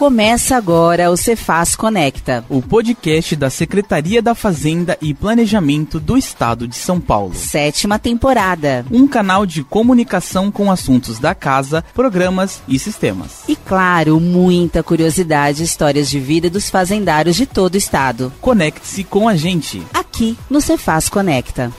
Começa agora o Cefaz Conecta, o podcast da Secretaria da Fazenda e Planejamento do Estado de São Paulo. Sétima temporada. Um canal de comunicação com assuntos da casa, programas e sistemas. E claro, muita curiosidade e histórias de vida dos fazendários de todo o estado. Conecte-se com a gente. Aqui no Cefaz Conecta.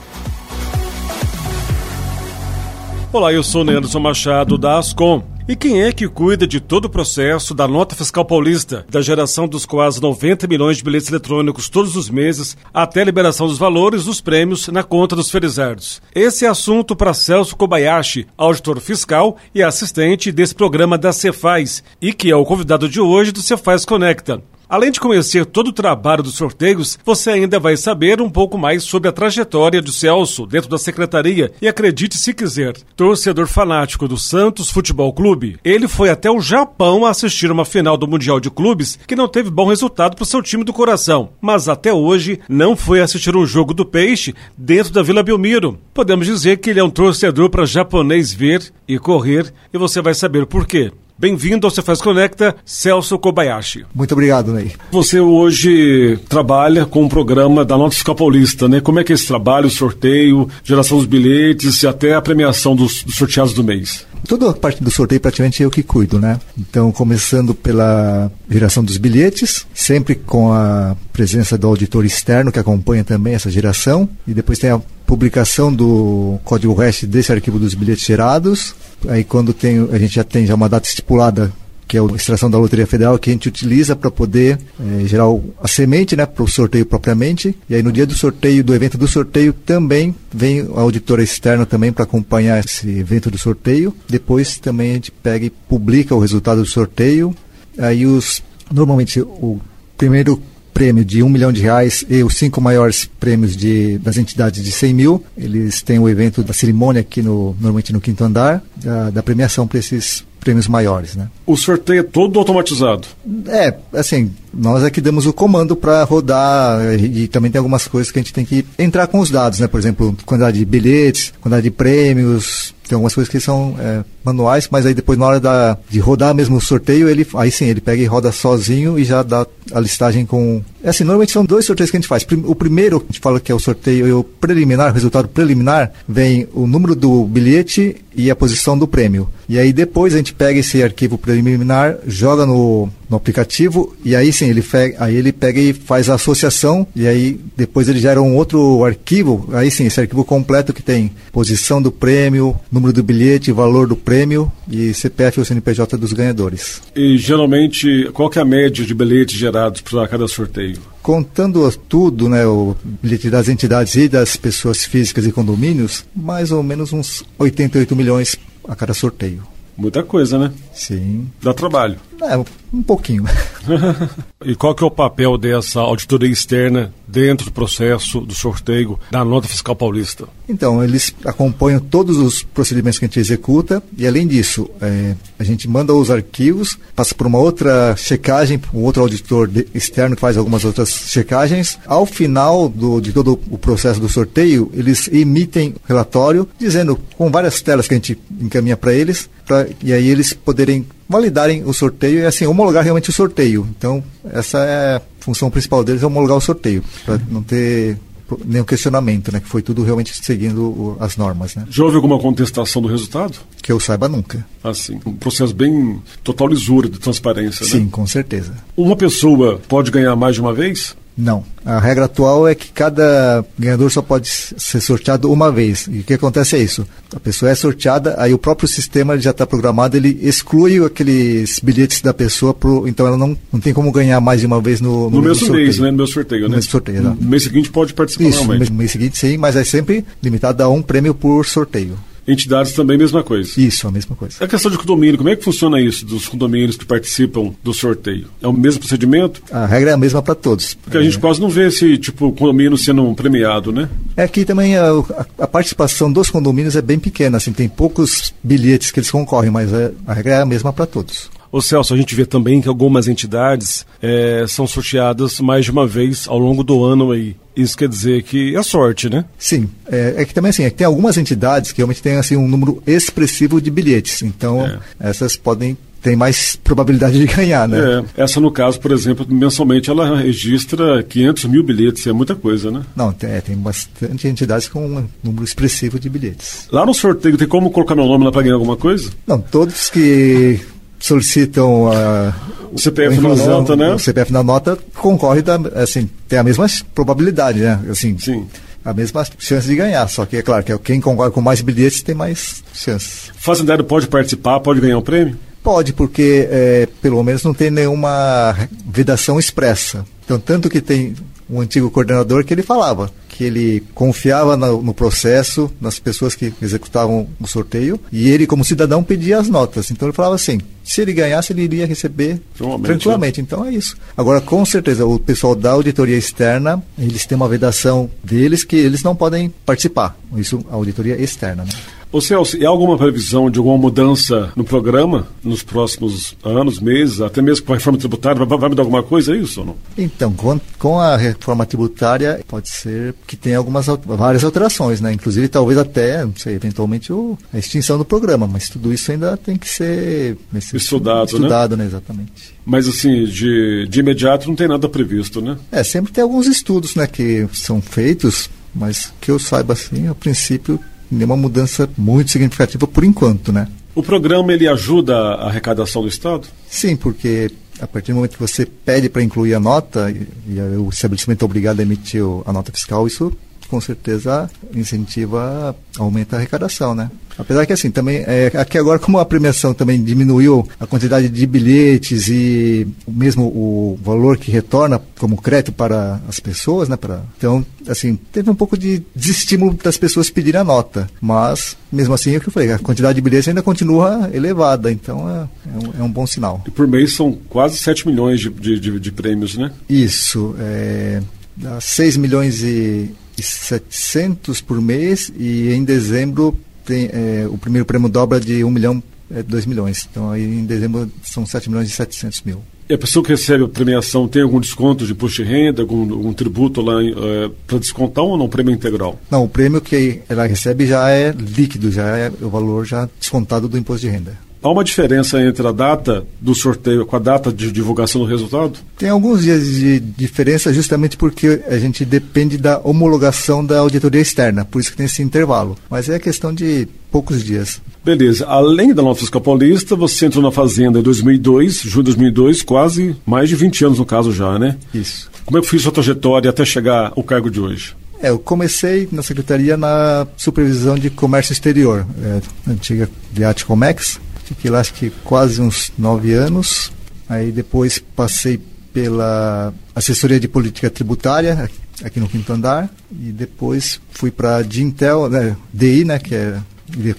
Olá, eu sou Neanderson Machado da Ascom. E quem é que cuida de todo o processo da nota fiscal paulista, da geração dos quase 90 milhões de bilhetes eletrônicos todos os meses, até a liberação dos valores dos prêmios na conta dos felizardos? Esse é assunto para Celso Kobayashi, auditor fiscal e assistente desse programa da Cefaz, e que é o convidado de hoje do Cefaz Conecta. Além de conhecer todo o trabalho dos sorteios, você ainda vai saber um pouco mais sobre a trajetória do Celso dentro da secretaria e acredite se quiser, torcedor fanático do Santos Futebol Clube, ele foi até o Japão assistir uma final do Mundial de Clubes que não teve bom resultado para o seu time do coração, mas até hoje não foi assistir um jogo do Peixe dentro da Vila Belmiro. Podemos dizer que ele é um torcedor para japonês ver e correr e você vai saber por quê. Bem-vindo ao Cefaz Conecta, Celso Kobayashi. Muito obrigado, Ney. Você hoje trabalha com o um programa da Nota Fiscal Paulista, né? Como é que é esse trabalho, o sorteio, geração dos bilhetes e até a premiação dos, dos sorteados do mês? Toda a parte do sorteio praticamente eu que cuido, né? Então, começando pela geração dos bilhetes, sempre com a presença do auditor externo que acompanha também essa geração, e depois tem a publicação do código REST desse arquivo dos bilhetes gerados. Aí quando tem, a gente já tem já uma data estipulada que é a extração da Loteria Federal, que a gente utiliza para poder é, gerar a semente né, para o sorteio propriamente. E aí no dia do sorteio, do evento do sorteio, também vem a auditora externa também para acompanhar esse evento do sorteio. Depois também a gente pega e publica o resultado do sorteio. Aí os normalmente o primeiro prêmio de um milhão de reais e os cinco maiores prêmios de, das entidades de 100 mil. Eles têm o evento da cerimônia aqui no, normalmente no quinto andar, da, da premiação para esses prêmios maiores, né? O sorteio é todo automatizado? É, assim, nós é que damos o comando para rodar e, e, também tem algumas coisas que a gente tem que entrar com os dados, né? Por exemplo, quantidade de bilhetes, quantidade de prêmios, tem algumas coisas que são é, manuais, mas aí depois na hora da, de rodar mesmo o sorteio, ele aí sim, ele pega e roda sozinho e já dá a listagem com... É assim, normalmente são dois sorteios que a gente faz. O primeiro, a gente fala que é o sorteio o preliminar, o resultado preliminar, vem o número do bilhete e a posição do prêmio. E aí depois a gente pega esse arquivo preliminar, joga no, no aplicativo e aí sim, ele, aí ele pega e faz a associação e aí depois ele gera um outro arquivo, aí sim, esse arquivo completo que tem posição do prêmio, número do bilhete, valor do prêmio e CPF ou CNPJ dos ganhadores. E geralmente, qual que é a média de bilhetes gerados para cada sorteio? Contando tudo, né, o bilhete das entidades e das pessoas físicas e condomínios, mais ou menos uns 88 milhões a cada sorteio. Muita coisa, né? Sim. Dá trabalho. É, um pouquinho. e qual que é o papel dessa auditoria externa dentro do processo do sorteio da nota fiscal paulista? Então, eles acompanham todos os procedimentos que a gente executa e, além disso, é, a gente manda os arquivos, passa por uma outra checagem, um outro auditor de, externo que faz algumas outras checagens. Ao final do, de todo o processo do sorteio, eles emitem relatório dizendo, com várias telas que a gente encaminha para eles, pra, e aí eles poderem validarem o sorteio e assim homologar realmente o sorteio. Então, essa é a função principal deles, é homologar o sorteio, para não ter nenhum questionamento, né? Que foi tudo realmente seguindo o, as normas, né? Já houve alguma contestação do resultado? Que eu saiba nunca. Assim, um processo bem total lisura de transparência, Sim, né? com certeza. Uma pessoa pode ganhar mais de uma vez? Não. A regra atual é que cada ganhador só pode ser sorteado uma vez. E o que acontece é isso. A pessoa é sorteada, aí o próprio sistema já está programado, ele exclui aqueles bilhetes da pessoa, pro, então ela não, não tem como ganhar mais de uma vez no, no, no mesmo sorteio. mês, né? No meu sorteio, no né? Mesmo sorteio, no mês seguinte pode participar isso. No mês seguinte sim, mas é sempre limitado a um prêmio por sorteio. Entidades também, mesma coisa. Isso, a mesma coisa. A questão de condomínio, como é que funciona isso, dos condomínios que participam do sorteio? É o mesmo procedimento? A regra é a mesma para todos. Porque a gente quase não vê esse tipo condomínio sendo premiado, né? É que também a, a, a, participação dos condomínios é bem pequena, assim, tem poucos bilhetes que eles concorrem, mas é, a regra é a mesma para todos. Ô Celso, a gente vê também que algumas entidades é, são sorteadas mais de uma vez ao longo do ano aí. Isso quer dizer que é sorte, né? Sim. É, é que também assim, é que tem algumas entidades que realmente têm assim, um número expressivo de bilhetes. Então, é. essas podem tem mais probabilidade de ganhar, né? É, essa no caso, por exemplo, mensalmente ela registra 500 mil bilhetes, é muita coisa, né? Não, tem, é, tem bastante entidades com um número expressivo de bilhetes. Lá no sorteio tem como colocar meu nome lá para ganhar alguma coisa? Não, todos que solicitam a o CPF na nota, né? O CPF na nota concorre da, assim, tem a mesma probabilidade, né? Assim, Sim. A mesma chance de ganhar, só que é claro que quem concorre com mais bilhetes tem mais chances. Fazendário pode participar, pode ganhar um prêmio? Pode, porque é, pelo menos não tem nenhuma vedação expressa. Então, tanto que tem um antigo coordenador que ele falava que ele confiava no, no, processo, nas pessoas que executavam o sorteio, e ele, como cidadão, pedia as notas. Então ele falava assim: se ele ganhasse, ele iria receber tranquilamente. Então é isso. Agora, com certeza, o pessoal da auditoria externa, eles têm uma vedação deles que eles não podem participar. Isso, a auditoria externa. Né? Ô Celso, há alguma previsão de alguma mudança no programa nos próximos anos, meses, até mesmo com a reforma tributária? Vai, vai mudar alguma coisa, é isso ou não? Então, com, com, a reforma tributária, pode ser que tenha algumas várias alterações, né? Inclusive, talvez até, não sei, eventualmente o, a extinção do programa, mas tudo isso ainda tem que ser estudado, estudado né? né? Exatamente. Mas assim, de, de imediato não tem nada previsto, né? É, sempre tem alguns estudos, né, que são feitos, mas que eu saiba assim, a princípio nenhuma mudança muito significativa por enquanto, né? O programa ele ajuda a arrecadação do Estado? Sim, porque a partir do momento que você pede para incluir a nota e, e, o estabelecimento é obrigado a emitir a nota fiscal, isso com certeza incentiva, aumenta a arrecadação, né? Apesar que assim, também, é, aqui agora como a premiação também diminuiu a quantidade de bilhetes e mesmo o valor que retorna como crédito para as pessoas, né? Para, então, assim, teve um pouco de desestímulo das pessoas pedirem a nota, mas mesmo assim, é o que eu falei, a quantidade de bilhetes ainda continua elevada, então é, é, um, é um, bom sinal. E por mês são quase 7 milhões de, de, de, de prêmios, né? Isso, é, dá 6 milhões e 700 por mês e em dezembro tem, é, o primeiro prêmio dobra de 1 milhão, é, 2 milhões. Então aí em dezembro são 7 milhões e 700 mil. E a pessoa que recebe a premiação tem algum desconto de imposto de renda, algum, algum tributo lá é, para descontar ou não? Prêmio integral? Não, o prêmio que ela recebe já é líquido, já é o valor já descontado do imposto de renda. Há uma diferença entre a data do sorteio com a data de divulgação do resultado? Tem alguns dias de diferença justamente porque a gente depende da homologação da auditoria externa, por isso que tem esse intervalo. Mas é questão de poucos dias. Beleza. Além da nota fiscal paulista, você entrou na Fazenda em 2002, junho de 2002, quase mais de 20 anos no caso já, né? Isso. Como é que foi sua trajetória até chegar ao cargo de hoje? É, eu comecei na secretaria na supervisão de comércio exterior, é, antiga Viat Comex, Fiquei lá acho que quase uns nove anos. Aí depois passei pela assessoria de política tributária aqui no quinto andar e depois fui para a Dintel, né, DI, né, que é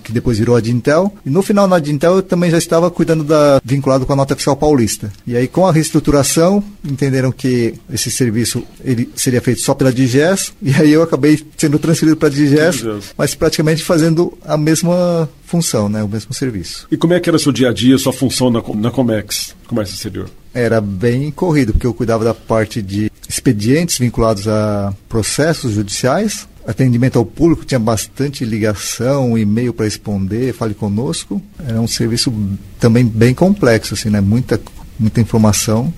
que depois virou a Dintel. E no final na Dintel eu também já estava cuidando da vinculado com a nota fiscal paulista. E aí com a reestruturação entenderam que esse serviço ele seria feito só pela DGES e aí eu acabei sendo transferido para a DGES, mas praticamente fazendo a mesma função, né, o mesmo serviço. E como é que era seu dia a dia, sua função na, na Comex, Comércio Exterior? Era bem corrido, porque eu cuidava da parte de expedientes vinculados a processos judiciais, atendimento ao público, tinha bastante ligação, e-mail para responder, fale conosco. Era um serviço também bem complexo, assim, né? Muita, muita informação,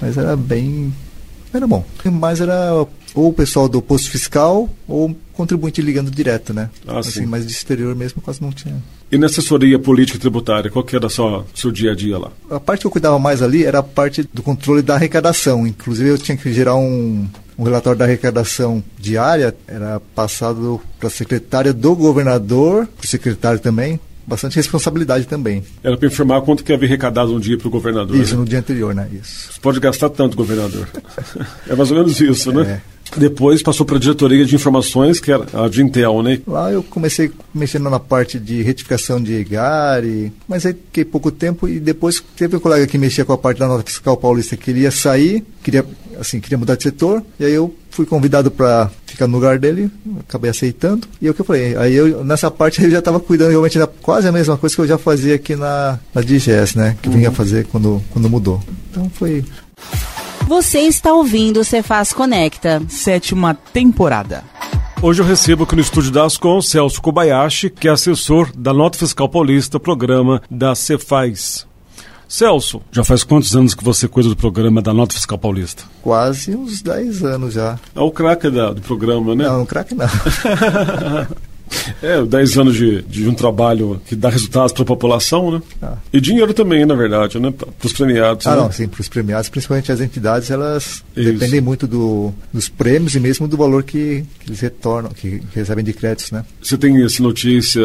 mas era bem. Era bom. Mas era ou o pessoal do posto fiscal ou contribuinte ligando direto, né? Ah, assim, sim. mas de exterior mesmo quase não tinha. E na assessoria política tributária, qual que era o seu dia a dia lá? A parte que eu cuidava mais ali era a parte do controle da arrecadação. Inclusive eu tinha que gerar um, um relatório da arrecadação diária, era passado para a secretária do governador, para o secretário também, bastante responsabilidade também. Era para informar quanto que havia arrecadado um dia para o governador. Isso, né? no dia anterior, né? Isso. Você pode gastar tanto, governador. é mais ou menos isso, né? É. Depois passou para a diretoria de informações, que era a de Intel, né? Lá eu comecei mexendo na parte de retificação de GARI, mas aí fiquei pouco tempo e depois teve um colega que mexia com a parte da nota fiscal paulista que queria sair, queria assim, queria mudar de setor, e aí eu fui convidado para ficar no lugar dele, acabei aceitando. E é o que eu falei, aí eu nessa parte eu já estava cuidando realmente da quase a mesma coisa que eu já fazia aqui na, na DGS, né? Que uhum. vinha fazer quando, quando mudou. Então foi você está ouvindo o Cefaz Conecta. Sétima temporada. Hoje eu recebo aqui no estúdio da Ascom Celso Kobayashi, que é assessor da Nota Fiscal Paulista, programa da Cefaz. Celso, já faz quantos anos que você cuida do programa da Nota Fiscal Paulista? Quase uns 10 anos já. É o craque do programa, né? Não, craque não. É, 10 anos de, de um trabalho que dá resultados para a população, né? Ah. E dinheiro também, na verdade, né? Para os premiados. Ah, né? não, sim, para os premiados, principalmente as entidades, elas Isso. dependem muito do, dos prêmios e mesmo do valor que, que eles retornam, que recebem de créditos, né? Você tem essa notícia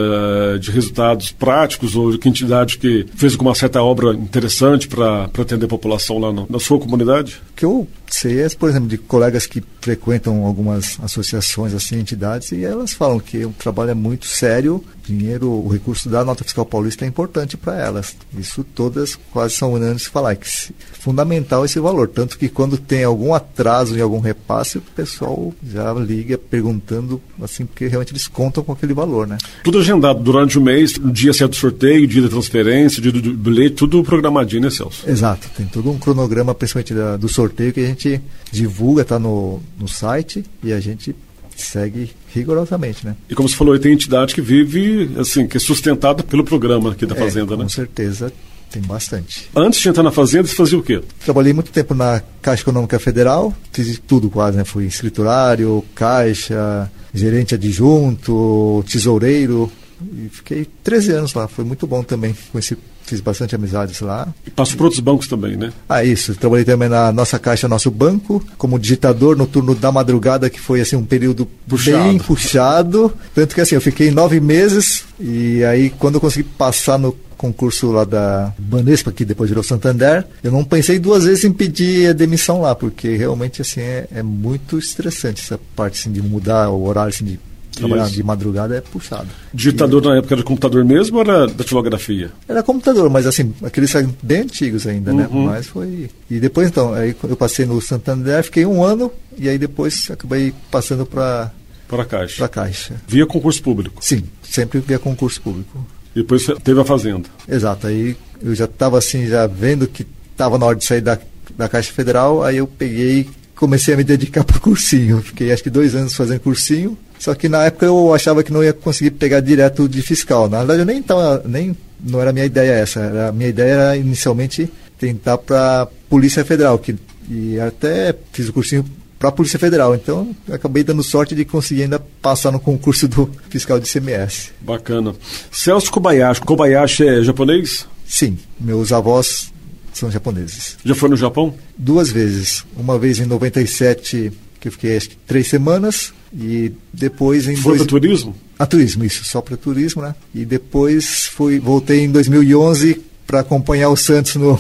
de resultados práticos ou de que entidade que fez alguma certa obra interessante para atender a população lá no- na sua comunidade? Que eu sei é, por exemplo, de colegas que frequentam algumas associações, assim, entidades, e elas falam que o trabalho é muito sério, dinheiro, o recurso da nota fiscal paulista é importante para elas. Isso todas quase são unânimes falar, que se- fundamental esse valor. Tanto que quando tem algum atraso em algum repasse, o pessoal já liga perguntando, assim, porque realmente eles contam com aquele valor, né? Tudo agendado durante o mês, o dia certo do sorteio, o dia da transferência, o dia do do bilhete, tudo programadinho, né, Celso? Exato, tem todo um cronograma, principalmente da- do sorteio, que a gente divulga, tá no, no site e a gente segue rigorosamente, né? E como você falou, tem entidade que vive, assim, que é sustentada pelo programa aqui da É, Fazenda, com né? certeza tem bastante. Antes de entrar na Fazenda, você fazia o quê? Trabalhei muito tempo na Caixa Econômica Federal, fiz tudo quase, né? Fui escriturário, caixa, gerente adjunto, tesoureiro. E fiquei 13 anos lá, foi muito bom também. Conheci, fiz bastante amizades lá. E passou por outros bancos também, né? Ah, isso. Trabalhei também na nossa caixa, nosso banco, como digitador no turno da madrugada, que foi assim um período Puxado. bem puxado. Tanto que assim, eu fiquei nove meses e aí quando eu consegui passar no concurso lá da Banespa, que depois virou Santander, eu não pensei duas vezes em pedir a demissão lá, porque realmente assim é, é muito estressante essa parte assim, de mudar o horário assim, de trabalhar de madrugada é puxado. Digitador na época era computador mesmo ou era datilografia? Era computador, mas assim, aqueles bem antigos ainda, né? Uhum. Mas foi. E depois então, aí eu passei no Santander, fiquei um ano e aí depois acabei passando para Para a Caixa. para Caixa. Via concurso público. Sim, sempre via concurso público. E depois teve a Fazenda. Exato. Aí eu já estava assim, já vendo que estava na hora de sair da, da Caixa Federal, aí eu peguei comecei a me dedicar para cursinho. Fiquei acho que dois anos fazendo cursinho. Só que na época eu achava que não ia conseguir pegar direto de fiscal. Na verdade eu nem tava, nem não era a minha ideia essa. Era, a minha ideia era inicialmente tentar para Polícia Federal, que e até fiz o cursinho para a Polícia Federal. Então acabei dando sorte de conseguir ainda passar no concurso do fiscal de CMS. Bacana. Celso Kobayashi. Kobayashi é japonês? Sim, meus avós são japoneses. Já foi no Japão? Duas vezes. Uma vez em 97, que eu fiquei acho que três semanas, e depois em Foi dois... para turismo? A turismo, isso, só para turismo, né? E depois fui, voltei em 2011 para acompanhar o Santos no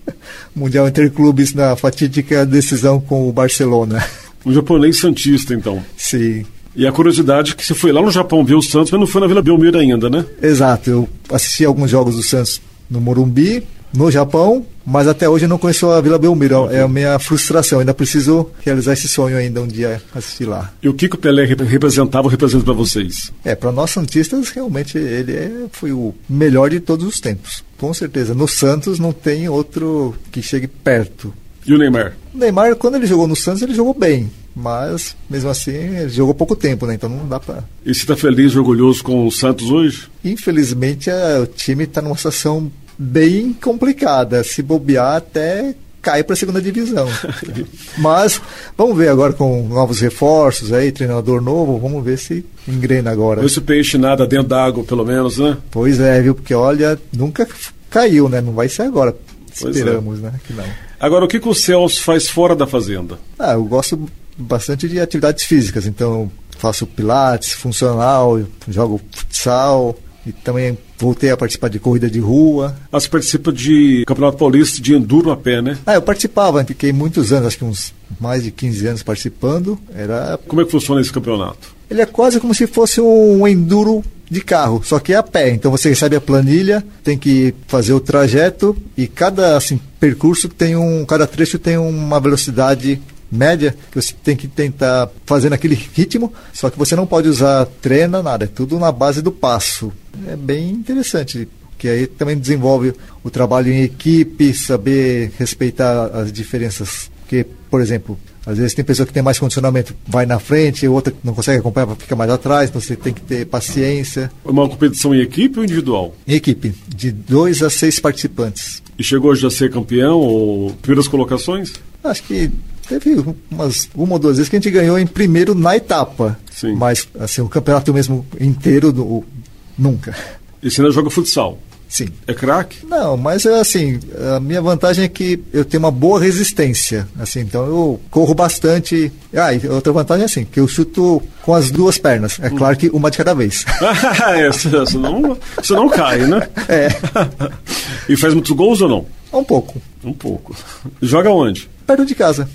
Mundial Interclubes na fatídica decisão com o Barcelona. Um japonês santista, então. Sim, E a curiosidade é que você foi lá no Japão ver o Santos, mas não foi na Vila Belmiro ainda, né? exato. Eu assisti alguns jogos do Santos no Morumbi, no Japão, mas até hoje eu não conheço a Vila Belmiro. É a minha frustração. Ainda preciso realizar esse sonho ainda um dia assistir lá. E o que, que o Pelé rep- representava ou representa para vocês? É, para nós Santistas, realmente ele é- foi o melhor de todos os tempos. Com certeza. No Santos não tem outro que chegue perto. E o Neymar? O Neymar, quando ele jogou no Santos, ele jogou bem. Mas, mesmo assim, ele jogou pouco tempo, né? Então não dá pra. E você está feliz e orgulhoso com o Santos hoje? Infelizmente, a- o time tá numa situação bem complicada. Se bobear, até cai para a segunda divisão. Mas vamos ver agora com novos reforços aí, treinador novo, vamos ver se engrena agora. Esse peixe nada dentro d'água, pelo menos, né? Pois é, viu? Porque olha, nunca caiu, né? Não vai ser agora. Pois é. Esperamos, né? Que não. Agora, o que, que o Celso faz fora da fazenda? Ah, eu gosto bastante de atividades físicas, então faço pilates, funcional, jogo futsal e também voltei a participar de corrida de rua. Ah, você participa de Campeonato Paulista de Enduro a pé, né? Ah, eu participava, fiquei muitos anos, acho que uns mais de 15 anos participando. Era, Como é que funciona esse campeonato? ele é quase como se fosse um enduro de carro, só que é a pé. Então você recebe a planilha, tem que fazer o trajeto e cada assim, percurso tem um, cada trecho tem uma velocidade média que você tem que tentar fazer naquele ritmo, só que você não pode usar treina, nada, é tudo na base do passo. É bem interessante, que aí também desenvolve o trabalho em equipe, saber respeitar as diferenças Porque, por exemplo, às vezes tem pessoa que tem mais condicionamento, vai na frente, outra que não consegue acompanhar, fica mais atrás, então você tem que ter paciência. Uma competição em equipe ou individual? Em equipe, de dois a seis participantes. E chegou já a ser campeão ou primeiras colocações? Acho que teve umas uma ou duas vezes que a gente ganhou em primeiro na etapa. Sim. Mas assim, o campeonato mesmo inteiro nunca. E você ainda joga futsal? Sim. É craque? Não, mas é assim, a minha vantagem é que eu tenho uma boa resistência, assim, então eu corro bastante. Ah, e outra vantagem é assim, que eu chuto com as duas pernas. É claro que uma de cada vez. é, você, não, você não cai, né? É. e faz muitos gols ou não? Um pouco. Um pouco. Joga onde? Perto de casa,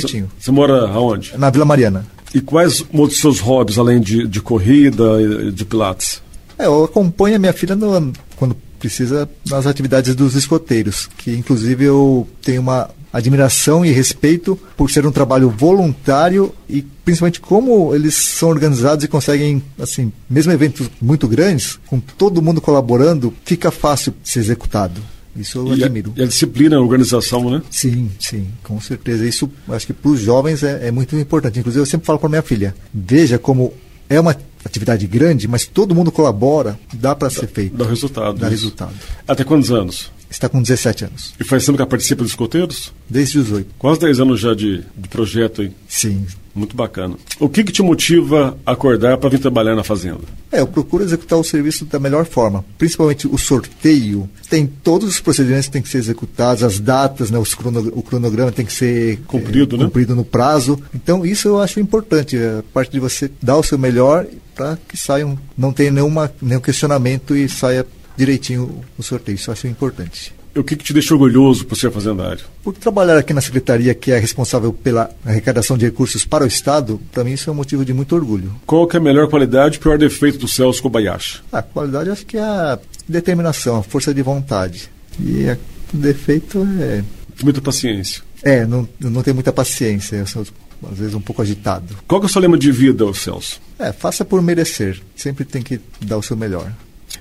pertinho. Você mora aonde? Na Vila Mariana. E quais outros seus hobbies, além de, de corrida e de pilates? É, eu acompanho a minha filha no, quando precisa nas atividades dos escoteiros, que inclusive eu tenho uma admiração e respeito por ser um trabalho voluntário e principalmente como eles são organizados e conseguem, assim, mesmo eventos muito grandes, com todo mundo colaborando, fica fácil de ser executado. Isso eu e admiro. A, e a disciplina, a organização, né? Sim, sim, com certeza. Isso acho que para os jovens é, é muito importante. Inclusive, eu sempre falo para minha filha: veja como é uma atividade grande, mas todo mundo colabora, dá para ser feito. Dá resultado. Dá isso. resultado. Até quantos anos? Está com 17 anos. E faz tempo que participa dos escoteiros? Desde os 18. Quase 10 anos já de, de projeto aí. Sim. Muito bacana. O que, que te motiva a acordar para vir trabalhar na fazenda? É, eu procuro executar o serviço da melhor forma. Principalmente o sorteio. Tem todos os procedimentos que têm que ser executados, as datas, né, os crono, o cronograma tem que ser cumprido, é, né? cumprido no prazo. Então, isso eu acho importante. A parte de você dar o seu melhor para que saiam, não tenha nenhuma, nenhum questionamento e saia direitinho o sorteio. Isso eu acho importante. E o que, que te deixa orgulhoso por ser fazendário? Por trabalhar aqui na secretaria que é responsável pela arrecadação de recursos para o Estado, para mim isso é um motivo de muito orgulho. Qual que é a melhor qualidade e pior defeito do Celso Kobayashi? A qualidade acho que é a determinação, a força de vontade. E o defeito é... Muita paciência. É, não, não tem muita paciência. Eu sou às vezes um pouco agitado. Qual que é o seu lema de vida, Celso? É, faça por merecer. Sempre tem que dar o seu melhor.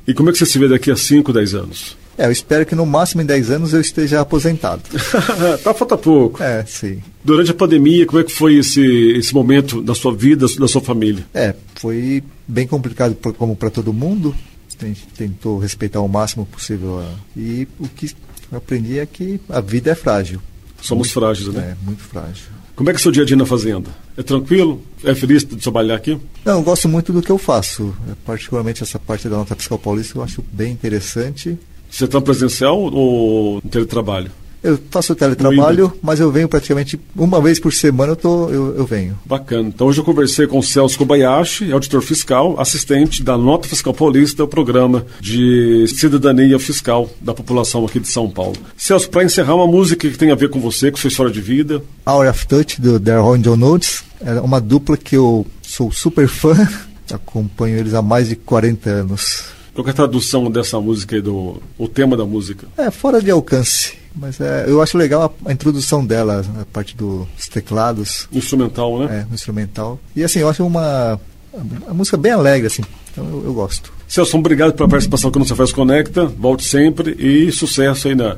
E como é que você se vê daqui a 5, 10 anos? É, eu espero que no máximo em 10 anos eu esteja aposentado. tá, falta pouco. É, sim. Durante a pandemia, como é que foi esse, esse momento da sua vida, da sua família? É, foi bem complicado por, como para todo mundo. A gente tentou respeitar o máximo possível. A... E o que eu aprendi é que a vida é frágil. Somos muito, frágeis, né? É, muito frágil. Como é que é o seu dia a dia na fazenda? É tranquilo? É feliz de trabalhar aqui? Não, eu gosto muito do que eu faço. Particularmente essa parte da nota fiscal paulista eu acho bem interessante. Você está presencial ou no teletrabalho? Eu faço teletrabalho, mas eu venho praticamente uma vez por semana eu, tô, eu, eu, venho. Bacana. Então hoje eu conversei com o Celso Kobayashi, auditor fiscal, assistente da Nota Fiscal Paulista, o programa de cidadania fiscal da população aqui de São Paulo. Celso, para encerrar uma música que tem a ver com você, com sua história de vida. Hour of Touch, do The John Notes, é uma dupla que eu sou super fã, acompanho eles há mais de 40 anos. Qual é a tradução dessa música aí, do, o tema da música? É, fora de alcance. Mas é, eu acho legal a, a, introdução dela, a parte dos teclados. Instrumental, né? É, instrumental. E assim, eu acho uma, uma música bem alegre, assim. Então eu, eu gosto. Celso, obrigado pela participação que Você Faz Conecta. Volte sempre e sucesso aí na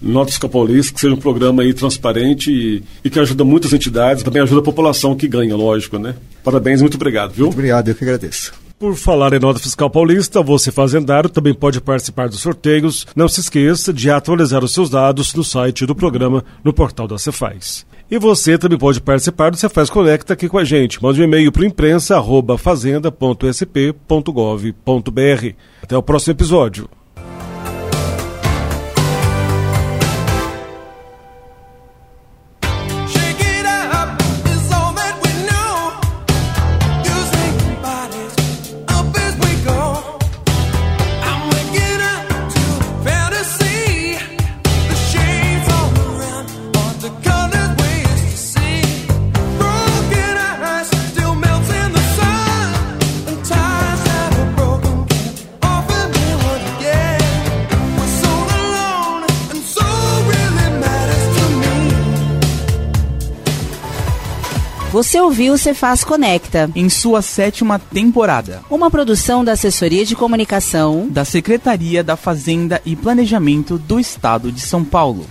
Notas Paulista, que seja um programa aí transparente e, e, que ajuda muitas entidades, também ajuda a população que ganha, lógico, né? Parabéns, muito obrigado, viu? Muito obrigado, eu que agradeço. Por falar em nota fiscal paulista, você fazendário também pode participar dos sorteios. Não se esqueça de atualizar os seus dados no site do programa no portal da Cefaz. E você também pode participar do Cefaz Conecta aqui com a gente. Mande um e-mail para imprensa@fazenda.sp.gov.br. Até o próximo episódio. Você ouviu o Cefaz Conecta. Em sua sétima temporada. Uma produção da Assessoria de Comunicação da Secretaria da Fazenda e Planejamento do Estado de São Paulo.